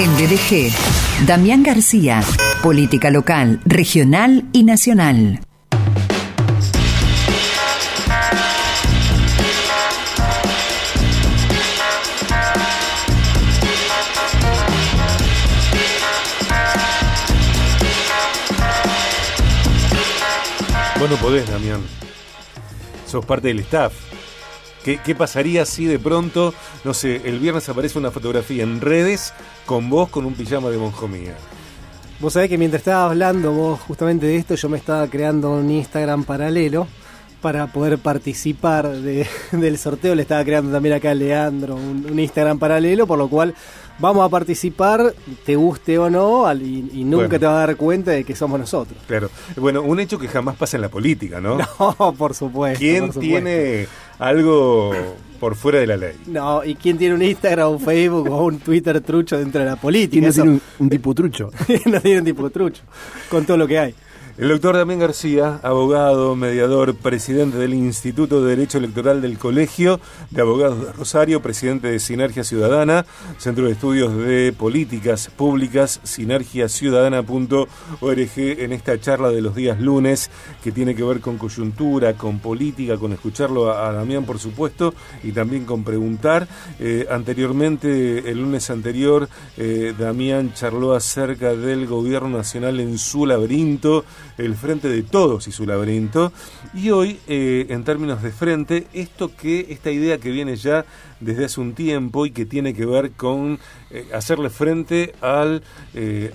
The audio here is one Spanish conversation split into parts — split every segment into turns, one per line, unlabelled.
En BDG, Damián García, política local, regional y nacional.
Vos no podés, Damián. Sos parte del staff. ¿Qué, ¿Qué pasaría si de pronto, no sé, el viernes aparece una fotografía en redes con vos con un pijama de monjomía?
Vos sabés que mientras estaba hablando vos justamente de esto, yo me estaba creando un Instagram paralelo para poder participar de- del sorteo. Le estaba creando también acá a Leandro un, un Instagram paralelo, por lo cual vamos a participar, te guste o no, al- y, y nunca
Bueno.
te vas a dar cuenta de que somos nosotros.
Claro. Bueno, un hecho que jamás pasa en la política, ¿no?
No, por supuesto.
¿Quién
por supuesto.
tiene algo por fuera de la ley?
No, ¿y quién tiene un Instagram, un Facebook o un Twitter trucho dentro de la política?
Y no
Eso-
tiene un, un tipo trucho.
no tiene un tipo trucho, con todo lo que hay.
El doctor Damián García, abogado, mediador, presidente del Instituto de Derecho Electoral del Colegio de Abogados de Rosario, presidente de Sinergia Ciudadana, Centro de Estudios de Políticas Públicas, sinergiaciudadana.org, en esta charla de los días lunes, que tiene que ver con coyuntura, con política, con escucharlo a, Damián, por supuesto, y también con preguntar. Eh, anteriormente, el lunes anterior, eh, Damián charló acerca del gobierno nacional en su laberinto, el frente de todos y su laberinto. Y hoy, eh, en términos de frente, esto que, esta idea que viene ya desde hace un tiempo y que tiene que ver con eh, hacerle frente al, eh,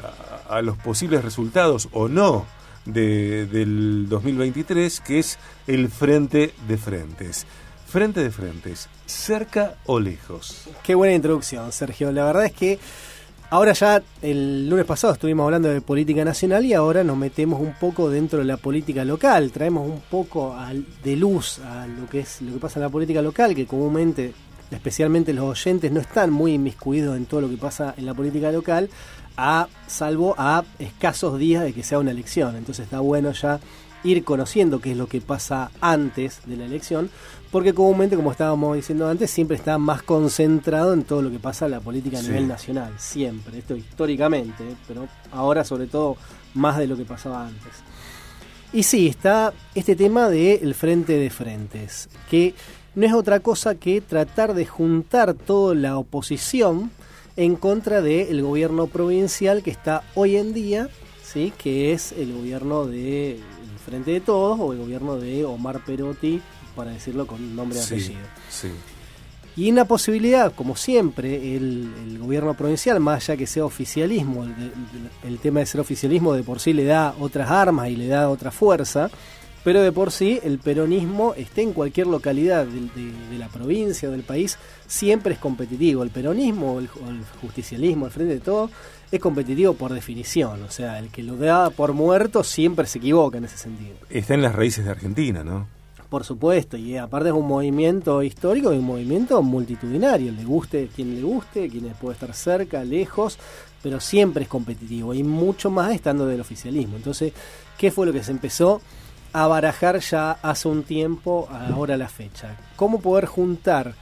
a, a los posibles resultados o no de- del 2023, que es el frente de frentes. Frente de frentes, cerca o lejos.
Qué buena introducción, Sergio. La verdad es que ahora ya el lunes pasado estuvimos hablando de política nacional y ahora nos metemos un poco dentro de la política local. Traemos un poco de luz a lo que es lo que pasa en la política local, que comúnmente, especialmente los oyentes, no están muy inmiscuidos en todo lo que pasa en la política local, a salvo a escasos días de que sea una elección. Entonces está bueno ya ir conociendo qué es lo que pasa antes de la elección, porque comúnmente, como estábamos diciendo antes, siempre está más concentrado en todo lo que pasa en la política a
Sí.
nivel nacional, siempre, esto históricamente, ¿eh? pero ahora sobre todo más de lo que pasaba antes. Y sí, está este tema del frente de frentes, que no es otra cosa que tratar de juntar toda la oposición en contra del gobierno provincial que está hoy en día, ¿sí? que es el gobierno de Frente de Todos o el gobierno de Omar Perotti, para decirlo con nombre y
Sí,
apellido.
sí.
Y una posibilidad, como siempre, el, el gobierno provincial, más allá que sea oficialismo, el, el tema de ser oficialismo de por sí le da otras armas y le da otra fuerza, pero de por sí el peronismo esté en cualquier localidad de, de- de la provincia o del país, siempre es competitivo. El peronismo o el, o el justicialismo, al frente de todo, es competitivo por definición. O sea, el que lo da por muerto siempre se equivoca en ese sentido.
Está en las raíces de Argentina, ¿no?
Por supuesto, y aparte es un movimiento histórico y un movimiento multitudinario, le guste quien le guste, quien puede estar cerca, lejos, pero siempre es competitivo y mucho más estando del oficialismo. Entonces, ¿qué fue lo que se empezó a barajar ya hace un tiempo, ahora la fecha? ¿Cómo poder juntar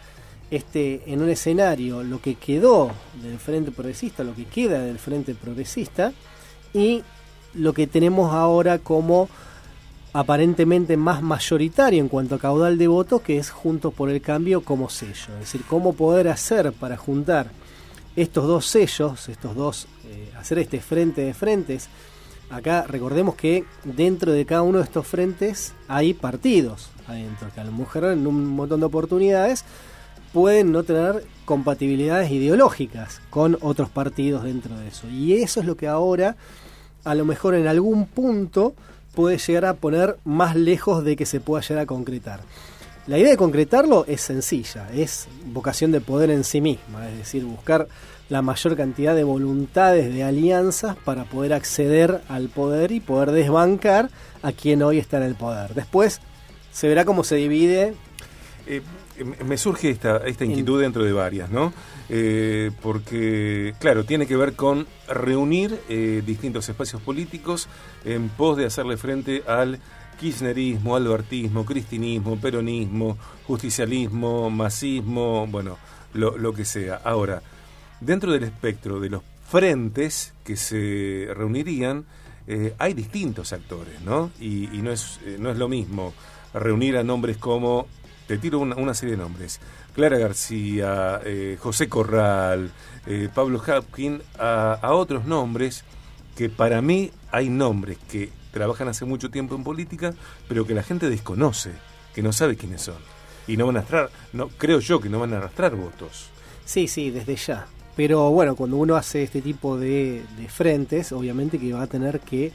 este en un escenario lo que quedó del Frente Progresista, lo que queda del Frente Progresista y lo que tenemos ahora como aparentemente más mayoritario en cuanto a caudal de votos, que es Juntos por el Cambio como sello. Es decir, cómo poder hacer para juntar estos dos sellos, estos dos, eh, hacer este frente de frentes. Acá recordemos que dentro de cada uno de estos frentes hay partidos adentro, que a lo mejor en un montón de oportunidades pueden no tener compatibilidades ideológicas con otros partidos dentro de eso. Y eso es lo que ahora, a lo mejor en algún punto, puede llegar a poner más lejos de que se pueda llegar a concretar. La idea de concretarlo es sencilla, es vocación de poder en sí misma, es decir, buscar la mayor cantidad de voluntades, de alianzas para poder acceder al poder y poder desbancar a quien hoy está en el poder. Después se verá cómo se divide
Eh, eh, me surge esta, esta inquietud dentro de varias, ¿no? Eh, porque, claro, tiene que ver con reunir eh, distintos espacios políticos en pos de hacerle frente al kirchnerismo, albertismo, cristinismo, peronismo, justicialismo, masismo, bueno, lo, lo que sea. Ahora, dentro del espectro de los frentes que se reunirían, eh, hay distintos actores, ¿no? Y, no, es, eh, no es lo mismo reunir a nombres como, te tiro una, serie de nombres, Clara García, eh, José Corral, Pablo Hapkin, a, a otros nombres que para mí hay nombres que trabajan hace mucho tiempo en política, pero que la gente desconoce, que no sabe quiénes son. Y no van a arrastrar, no, creo yo que no van a arrastrar votos.
Sí, sí, desde ya. Pero bueno, cuando uno hace este tipo de, frentes, obviamente que va a tener que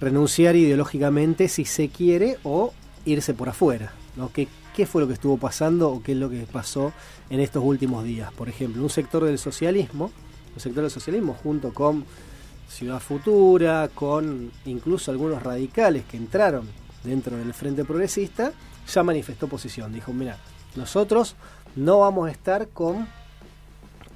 renunciar ideológicamente si se quiere o irse por afuera. ¿no? ¿Qué, ¿Qué fue lo que estuvo pasando o qué es lo que pasó en estos últimos días? Por ejemplo, un sector del socialismo, un sector del socialismo junto con Ciudad Futura, con incluso algunos radicales que entraron dentro del Frente Progresista, ya manifestó posición. Dijo, mira, nosotros no vamos a estar con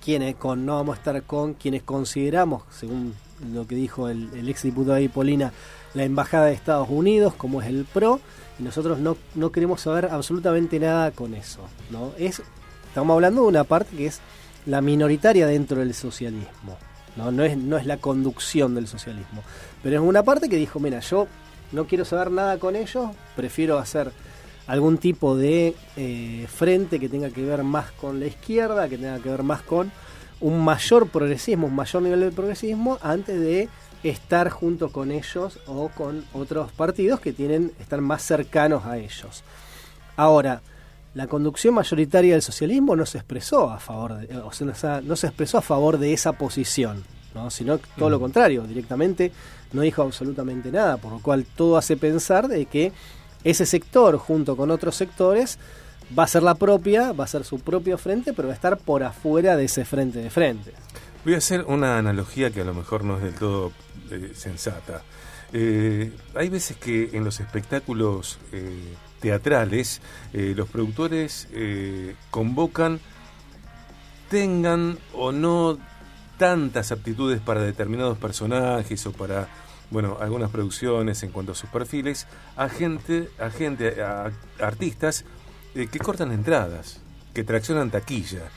quienes con, no vamos a estar con quienes consideramos, según lo que dijo el, el ex diputado de Polina, la embajada de Estados Unidos, como es el PRO, y nosotros no, no queremos saber absolutamente nada con eso. ¿no? Es, estamos hablando de una parte que es la minoritaria dentro del socialismo. ¿no? No, es, no es la conducción del socialismo. Pero es una parte que dijo, mira, yo no quiero saber nada con ellos, prefiero hacer algún tipo de eh, frente que tenga que ver más con la izquierda, que tenga que ver más con un mayor progresismo, un mayor nivel de progresismo, antes de estar junto con ellos o con otros partidos que tienen, están más cercanos a ellos. Ahora, la conducción mayoritaria del socialismo no se expresó a favor de, o sea, no se expresó a favor de esa posición, ¿no? sino todo lo contrario, directamente no dijo absolutamente nada, por lo cual todo hace pensar de que ese sector junto con otros sectores va a ser la propia, va a ser su propio frente, pero va a estar por afuera de ese frente de frente.
Voy a hacer una analogía que a lo mejor no es del todo eh, sensata. Eh, hay veces que en los espectáculos eh, teatrales, los productores convocan, tengan o no tantas aptitudes para determinados personajes o para bueno, algunas producciones en cuanto a sus perfiles, a gente, a, gente, a, artistas eh, que cortan entradas, que traccionan taquilla,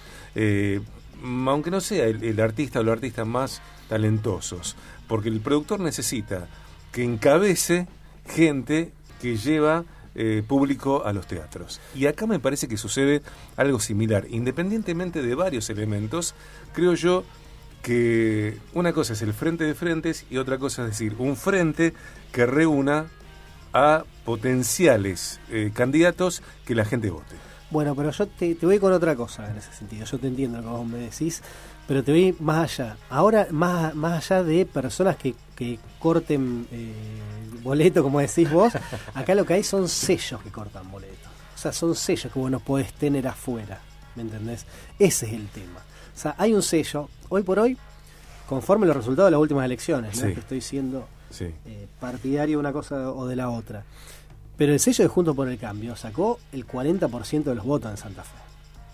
aunque no sea el, el, artista o los artistas más talentosos, porque el productor necesita que encabece gente que lleva eh, público a los teatros. Y acá me parece que sucede algo similar. Independientemente de varios elementos, creo yo que una cosa es el frente de frentes y otra cosa es decir, un frente que reúna a potenciales eh, candidatos que la gente vote.
Bueno, pero yo te, te, voy con otra cosa en ese sentido. Yo te entiendo lo que vos me decís, pero te voy más allá. Ahora, más, más allá de personas que, que corten eh, boleto, como decís vos, acá lo que hay son sellos que cortan boletos. O sea, son sellos que vos no podés tener afuera. ¿Me entendés? Ese es el tema. O sea, hay un sello, hoy por hoy, conforme los resultados de las últimas elecciones, no que estoy siendo eh, partidario de una cosa o de la otra. Pero el sello de Juntos por el Cambio sacó el 40% de los votos en Santa Fe.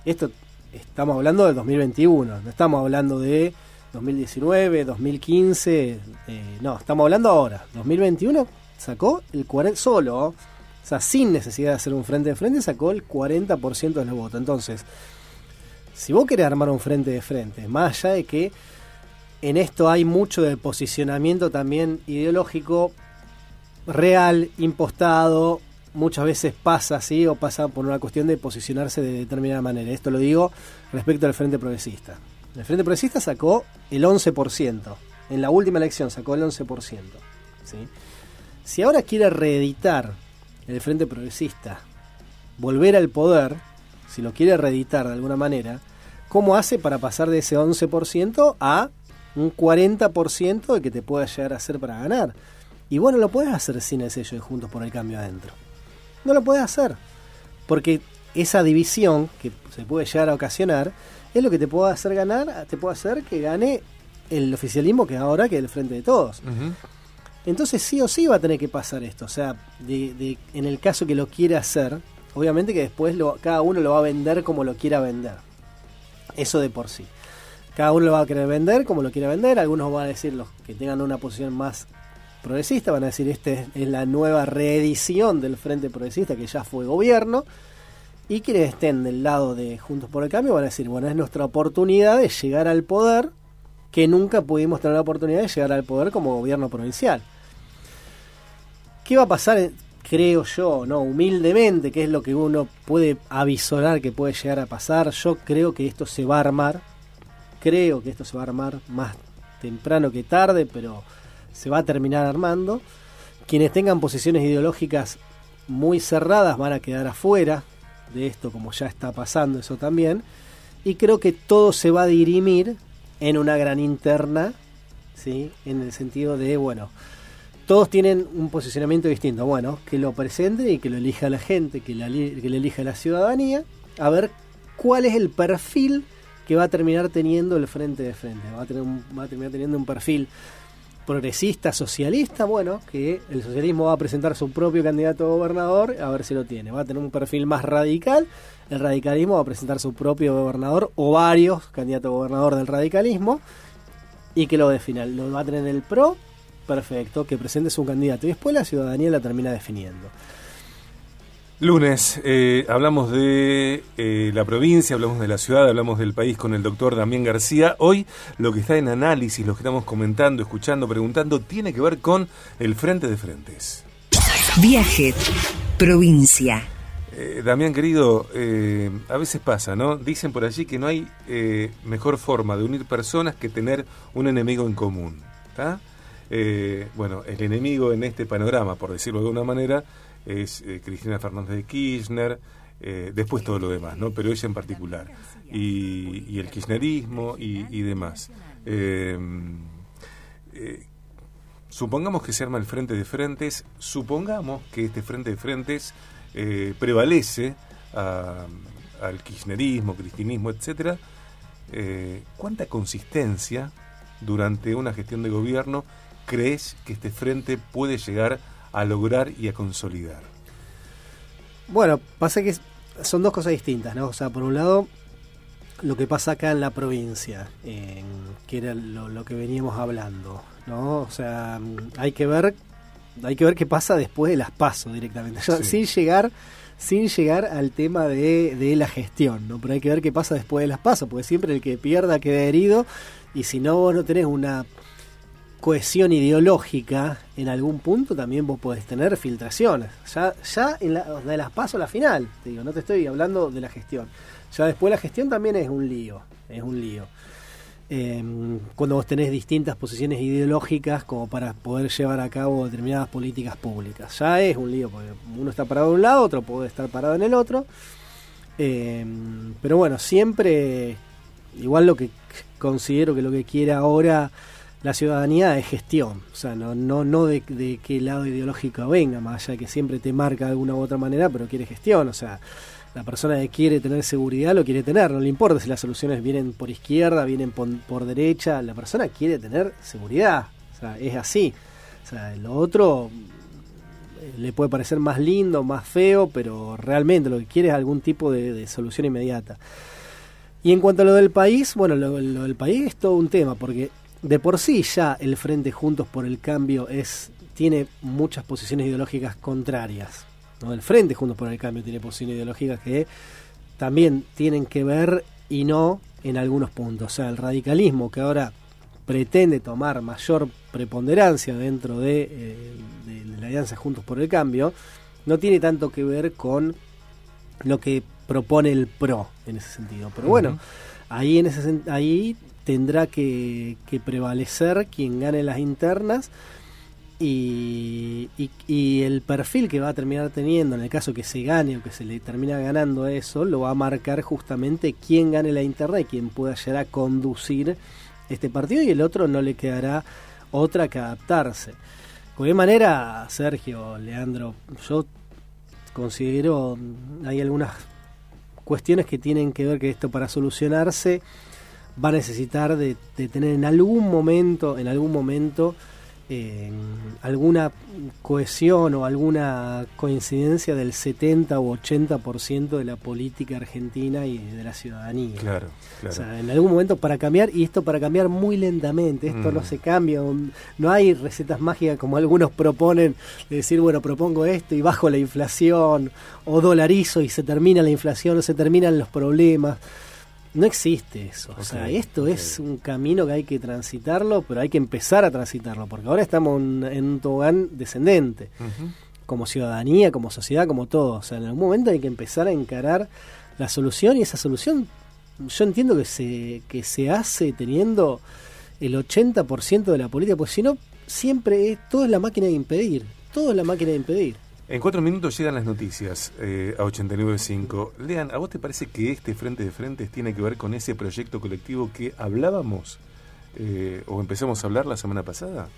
Esto estamos hablando del 2021, no estamos hablando de 2019, 2015, eh, no, estamos hablando ahora. 2021 sacó el 40, solo, o sea, sin necesidad de hacer un frente de frente, sacó el 40% de los votos. Entonces, si vos querés armar un frente de frente, más allá de que en esto hay mucho de posicionamiento también ideológico, real, impostado, muchas veces pasa así o pasa por una cuestión de posicionarse de determinada manera. Esto lo digo respecto al Frente Progresista. El Frente Progresista sacó el 11%. En la última elección sacó el 11%. ¿sí? Si ahora quiere reeditar el Frente Progresista, volver al poder, si lo quiere reeditar de alguna manera, ¿cómo hace para pasar de ese 11% a un 40% de que te pueda llegar a hacer para ganar? Y bueno, lo puedes hacer sin el sello de Juntos por el Cambio adentro. No lo puedes hacer. Porque esa división que se puede llegar a ocasionar es lo que te puede hacer ganar, te puede hacer que gane el oficialismo que ahora que es el frente de todos. Entonces sí o sí va a tener que pasar esto. O sea, de, en el caso que lo quiera hacer, obviamente que después cada uno lo va a vender como lo quiera vender. Eso de por sí. Cada uno lo va a querer vender como lo quiera vender. Algunos van a decir los que tengan una posición más progresista, van a decir esta es la nueva reedición del Frente Progresista que ya fue gobierno. Y quienes estén del lado de Juntos por el Cambio van a decir, bueno, es nuestra oportunidad de llegar al poder, que nunca pudimos tener la oportunidad de llegar al poder como gobierno provincial. ¿Qué va a pasar? Creo yo, no, humildemente, que es lo que uno puede avisorar que puede llegar a pasar. Yo creo que esto se va a armar. Creo que esto se va a armar más temprano que tarde, pero se va a terminar armando. Quienes tengan posiciones ideológicas muy cerradas van a quedar afuera de esto, como ya está pasando eso también. Y creo que todo se va a dirimir en una gran interna, ¿sí? en el sentido de, bueno, todos tienen un posicionamiento distinto. Bueno, que lo presente y que lo elija la gente, que, la, lo elija la ciudadanía, a ver cuál es el perfil que va a terminar teniendo el frente de frente. Va a, tener va a terminar teniendo un perfil progresista, socialista, bueno, que el socialismo va a presentar su propio candidato a gobernador, a ver si lo tiene. Va a tener un perfil más radical, el radicalismo va a presentar su propio gobernador o varios candidatos a gobernador del radicalismo y que lo defina. Lo va a tener el PRO, perfecto, que presente su candidato y después la ciudadanía la termina definiendo.
Lunes, eh, hablamos de eh, la provincia, hablamos de la ciudad, hablamos del país con el doctor Damián García. Hoy lo que está en análisis, lo que estamos comentando, escuchando, preguntando, tiene que ver con el frente de frentes.
Viaje, provincia.
Eh, Damián, querido, a veces pasa, ¿no? Dicen por allí que no hay mejor forma de unir personas que tener un enemigo en común. ¿Está? Bueno, el enemigo en este panorama, por decirlo de alguna manera, es eh, Cristina Fernández de Kirchner, eh, después todo lo demás, ¿no? Pero ella en particular, y, el kirchnerismo y, demás. Eh, supongamos que se arma el frente de frentes, supongamos que este frente de frentes prevalece al kirchnerismo, cristinismo, etcétera. ¿Cuánta consistencia durante una gestión de gobierno crees que este frente puede llegar a lograr y a consolidar?
Bueno, pasa que son dos cosas distintas, ¿no? O sea, por un lado, lo que pasa acá en la provincia, que era lo, que veníamos hablando, ¿no? O sea, hay que ver, hay que ver qué pasa después de las pasos directamente, sin llegar sin llegar al tema de, de, la gestión, ¿no? Pero hay que ver qué pasa después de las pasos, porque siempre el que pierda queda herido y si no vos no tenés una cohesión ideológica, en algún punto también vos podés tener filtraciones. Ya, ya en la, de las pasos a la final, te digo, no te estoy hablando de la gestión. Ya después la gestión también es un lío, es un lío. Em, cuando vos tenés distintas posiciones ideológicas como para poder llevar a cabo determinadas políticas públicas. Ya es un lío, porque uno está parado en un lado, otro puede estar parado en el otro. Em, pero bueno, siempre, igual lo que considero que lo que quiere ahora la ciudadanía es gestión, o sea, no, no, no de, qué lado ideológico venga, más allá de que siempre te marca de alguna u otra manera, pero quiere gestión, o sea, la persona que quiere tener seguridad lo quiere tener, no le importa si las soluciones vienen por izquierda, vienen por, derecha, la persona quiere tener seguridad, o sea, es así, o sea, lo otro eh, le puede parecer más lindo, más feo, pero realmente lo que quiere es algún tipo de, solución inmediata. Y en cuanto a lo del país, bueno, lo, del país es todo un tema, porque de por sí ya el Frente Juntos por el Cambio es tiene muchas posiciones ideológicas contrarias. ¿no? El Frente Juntos por el Cambio tiene posiciones ideológicas que también tienen que ver y no en algunos puntos. O sea, el radicalismo que ahora pretende tomar mayor preponderancia dentro de, eh, la Alianza Juntos por el Cambio, no tiene tanto que ver con lo que propone el PRO en ese sentido. Pero bueno, ahí, en ese, ahí tendrá que, prevalecer quien gane las internas y, y, el perfil que va a terminar teniendo en el caso que se gane o que se le termina ganando eso, lo va a marcar justamente quién gane la interna y quién pueda llegar a conducir este partido y el otro no le quedará otra que adaptarse. De cualquier manera, Sergio, Leandro, yo considero hay algunas cuestiones que tienen que ver que esto para solucionarse va a necesitar de, tener en algún momento, en algún momento, alguna cohesión o alguna coincidencia del 70 u 80% de la política argentina y de la ciudadanía.
Claro,
O sea, en algún momento para cambiar, y esto para cambiar muy lentamente, esto no mm. se cambia, no hay recetas mágicas como algunos proponen, de decir, bueno, propongo esto y bajo la inflación, o dolarizo y se termina la inflación, o se terminan los problemas. No existe eso. o sea, esto es un camino que hay que transitarlo, pero hay que empezar a transitarlo, porque ahora estamos en un tobogán descendente, como ciudadanía, como sociedad, como todo. O sea, en algún momento hay que empezar a encarar la solución y esa solución yo entiendo que se, que se hace teniendo el 80% de la política, pues si no, siempre es, todo es la máquina de impedir, todo es la máquina de impedir.
En cuatro minutos llegan las noticias eh, a 89.5. Lean, ¿a vos te parece que este Frente de Frentes tiene que ver con ese proyecto colectivo que hablábamos eh, o empezamos a hablar la semana pasada?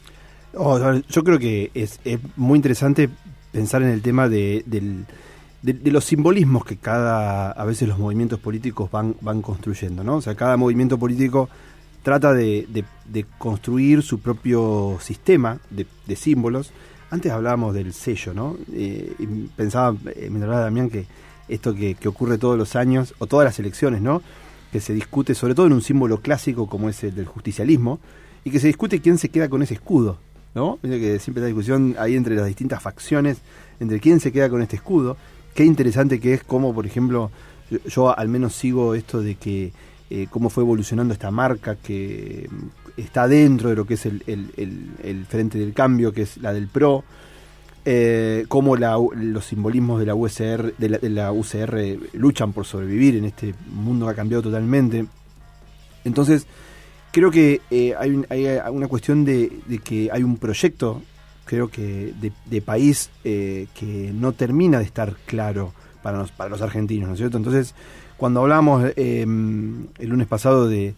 Oh, yo creo que es, muy interesante pensar en el tema de, los simbolismos que cada, a veces los movimientos políticos van, van construyendo, ¿no? O sea, cada movimiento político trata de, construir su propio sistema de símbolos antes hablábamos del sello, ¿no? Eh, pensaba, eh, mientras hablaba Damián, que esto que, ocurre todos los años, o todas las elecciones, ¿no? Que se discute sobre todo en un símbolo clásico como es el del justicialismo, y que se discute quién se queda con ese escudo, ¿no? que siempre la discusión ahí entre las distintas facciones, entre quién se queda con este escudo. Qué interesante que es como, por ejemplo, yo, al menos sigo esto de que eh, cómo fue evolucionando esta marca que está dentro de lo que es el, el, Frente del Cambio, que es la del PRO, eh, cómo los simbolismos de la, USR, de la, UCR luchan por sobrevivir en este mundo que ha cambiado totalmente. Entonces, creo que eh, hay, hay, una cuestión de, que hay un proyecto, creo que de, país eh, que no termina de estar claro para los, para los argentinos, ¿no es cierto? Entonces, cuando hablamos el lunes pasado de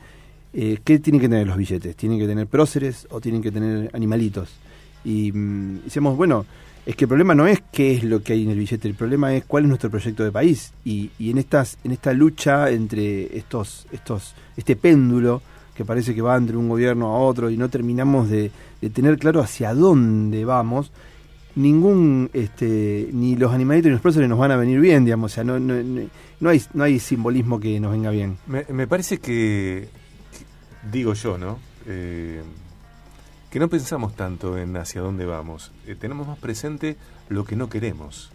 eh, ¿qué tienen que tener los billetes? ¿Tienen que tener próceres o tienen que tener animalitos? Y mm, decíamos, bueno, es que el problema no es qué es lo que hay en el billete, el problema es cuál es nuestro proyecto de país. Y, y en estas, en esta lucha entre estos, estos, este péndulo que parece que va entre un gobierno a otro y no terminamos de, tener claro hacia dónde vamos, ningún, este, ni los animalitos ni los próceres nos van a venir bien, digamos, o sea, no, no, no, hay, no hay simbolismo que nos venga bien.
Me parece que digo yo, ¿no? Eh, que no pensamos tanto en hacia dónde vamos. Eh, tenemos más presente lo que no queremos.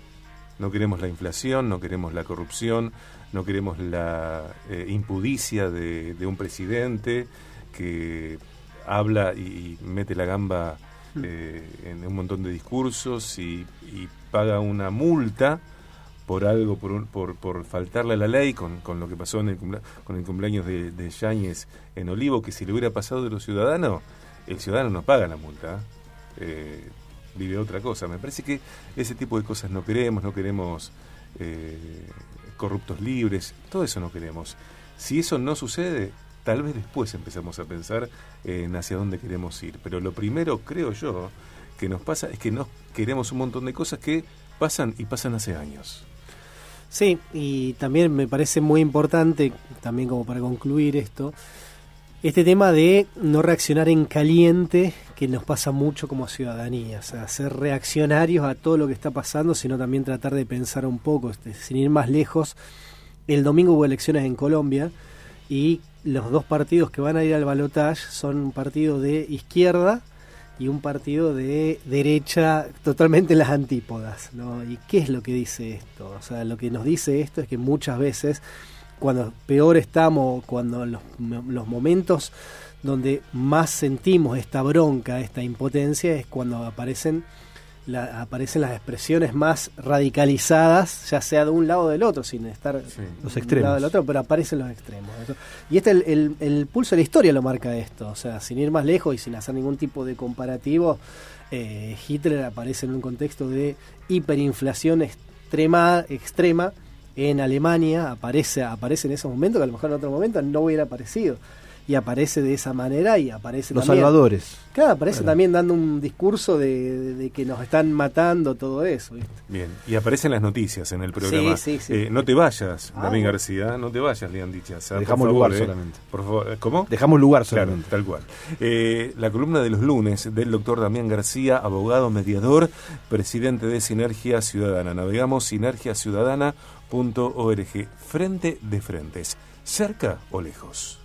No queremos la inflación, no queremos la corrupción, no queremos la eh, impudicia de, un presidente que habla y, mete la gamba mm. en un montón de discursos y, y paga una multa por algo, por, por, por, faltarle a la ley, con, con lo que pasó en el con el cumpleaños de, de Yáñez en Olivo, que si le hubiera pasado de los ciudadanos, el ciudadano no paga la multa, eh, vive otra cosa. Me parece que ese tipo de cosas no queremos, no queremos eh, corruptos libres, todo eso no queremos. Si eso no sucede, tal vez después empezamos a pensar en hacia dónde queremos ir. Pero lo primero, creo yo, que nos pasa es que no queremos un montón de cosas que pasan y pasan hace años.
Sí, y también me parece muy importante, también como para concluir esto, este tema de no reaccionar en caliente, que nos pasa mucho como ciudadanía, o sea, ser reaccionarios a todo lo que está pasando, sino también tratar de pensar un poco, este, sin ir más lejos. El domingo hubo elecciones en Colombia y los dos partidos que van a ir al balotaje son un partido de izquierda y un partido de derecha totalmente en las antípodas. ¿no? ¿Y qué es lo que dice esto? O sea, lo que nos dice esto es que muchas veces, cuando peor estamos, cuando los, los momentos donde más sentimos esta bronca, esta impotencia, es cuando aparecen aparecen las expresiones más radicalizadas, ya sea de un lado o del otro, sin estar
los extremos. lado
del otro, pero aparecen los extremos. Y este el, el, pulso de la historia lo marca esto, o sea, sin ir más lejos y sin hacer ningún tipo de comparativo, eh, Hitler aparece en un contexto de hiperinflación extrema, extrema en Alemania, aparece, aparece en ese momento que a lo mejor en otro momento no hubiera aparecido. Y aparece de esa manera y aparece
Los
también.
salvadores.
Claro, aparece
Claro.
también dando un discurso de, de- de que nos están matando, todo eso. ¿viste?
Bien, y aparecen las noticias en el programa.
Sí, sí, sí.
Eh, no te vayas,
Ah,
Damián
bueno.
García, no te vayas, le han dicho. O sea,
Dejamos lugar
eh,
solamente.
Por favor, ¿cómo?
Dejamos lugar
Claro,
solamente.
tal cual. Eh, la columna de los lunes del doctor Damián García, abogado mediador, presidente de Sinergia Ciudadana. Navegamos sinergiaciudadana.org. Frente de frentes, cerca o lejos.